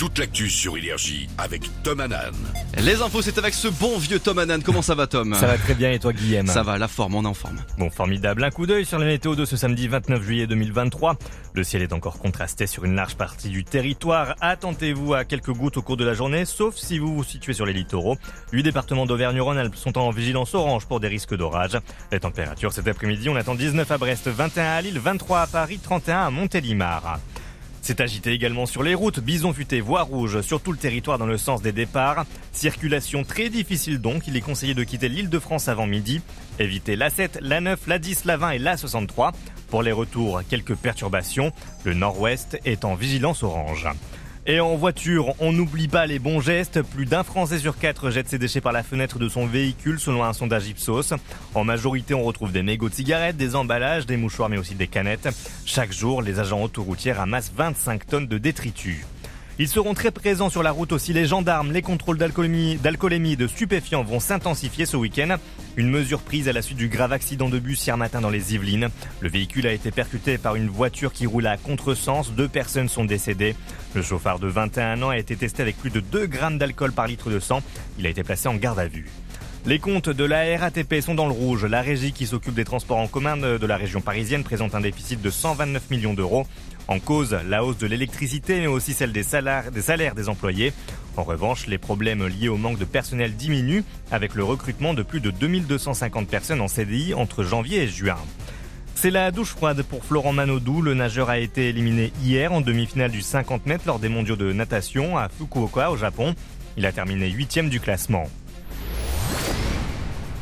Toute l'actu sur Énergie avec Tom Hanan. Les infos, c'est avec ce bon vieux Tom Hanan. Comment ça va, Tom Ça va très bien et toi, Guillaume? Ça va, la forme, on est en forme. Bon, formidable. Un coup d'œil sur la météo de ce samedi 29 juillet 2023. Le ciel est encore contrasté sur une large partie du territoire. Attendez-vous à quelques gouttes au cours de la journée, sauf si vous vous situez sur les littoraux. Huit départements d'Auvergne-Rhône-Alpes sont en vigilance orange pour des risques d'orage. Les températures cet après-midi, on attend 19 à Brest, 21 à Lille, 23 à Paris, 31 à Montélimar. C'est agité également sur les routes, bison futé, voie rouge sur tout le territoire dans le sens des départs. Circulation très difficile donc, il est conseillé de quitter l'île de France avant midi. Évitez la 7, la 9, la 10, la 20 et la 63. Pour les retours, quelques perturbations. Le nord-ouest est en vigilance orange. Et en voiture, on n'oublie pas les bons gestes. Plus d'un Français sur quatre jette ses déchets par la fenêtre de son véhicule selon un sondage Ipsos. En majorité, on retrouve des mégots de cigarettes, des emballages, des mouchoirs mais aussi des canettes. Chaque jour, les agents autoroutiers ramassent 25 tonnes de détritus. Ils seront très présents sur la route aussi. Les gendarmes, les contrôles d'alcoolémie, d'alcoolémie de stupéfiants vont s'intensifier ce week-end. Une mesure prise à la suite du grave accident de bus hier matin dans les Yvelines. Le véhicule a été percuté par une voiture qui roule à contresens. Deux personnes sont décédées. Le chauffard de 21 ans a été testé avec plus de 2 grammes d'alcool par litre de sang. Il a été placé en garde à vue. Les comptes de la RATP sont dans le rouge. La régie qui s'occupe des transports en commun de la région parisienne présente un déficit de 129 millions d'euros. En cause, la hausse de l'électricité, mais aussi celle des salaires, des employés. En revanche, les problèmes liés au manque de personnel diminuent avec le recrutement de plus de 2250 personnes en CDI entre janvier et juin. C'est la douche froide pour Florent Manodou. Le nageur a été éliminé hier en demi-finale du 50 mètres lors des mondiaux de natation à Fukuoka au Japon. Il a terminé huitième du classement.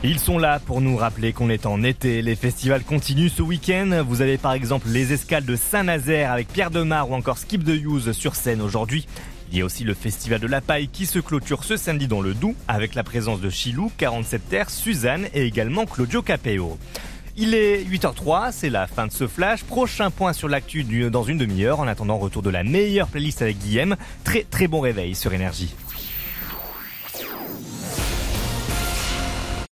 Ils sont là pour nous rappeler qu'on est en été. Les festivals continuent ce week-end. Vous avez par exemple les escales de Saint-Nazaire avec Pierre Demar ou encore Skip de Hughes sur scène aujourd'hui. Il y a aussi le festival de la paille qui se clôture ce samedi dans le Doubs avec la présence de Chilou, 47 Terre, Suzanne et également Claudio Capeo. Il est 8h03, c'est la fin de ce flash. Prochain point sur l'actu dans une demi-heure. En attendant, retour de la meilleure playlist avec Guillaume. Très très bon réveil sur Énergie.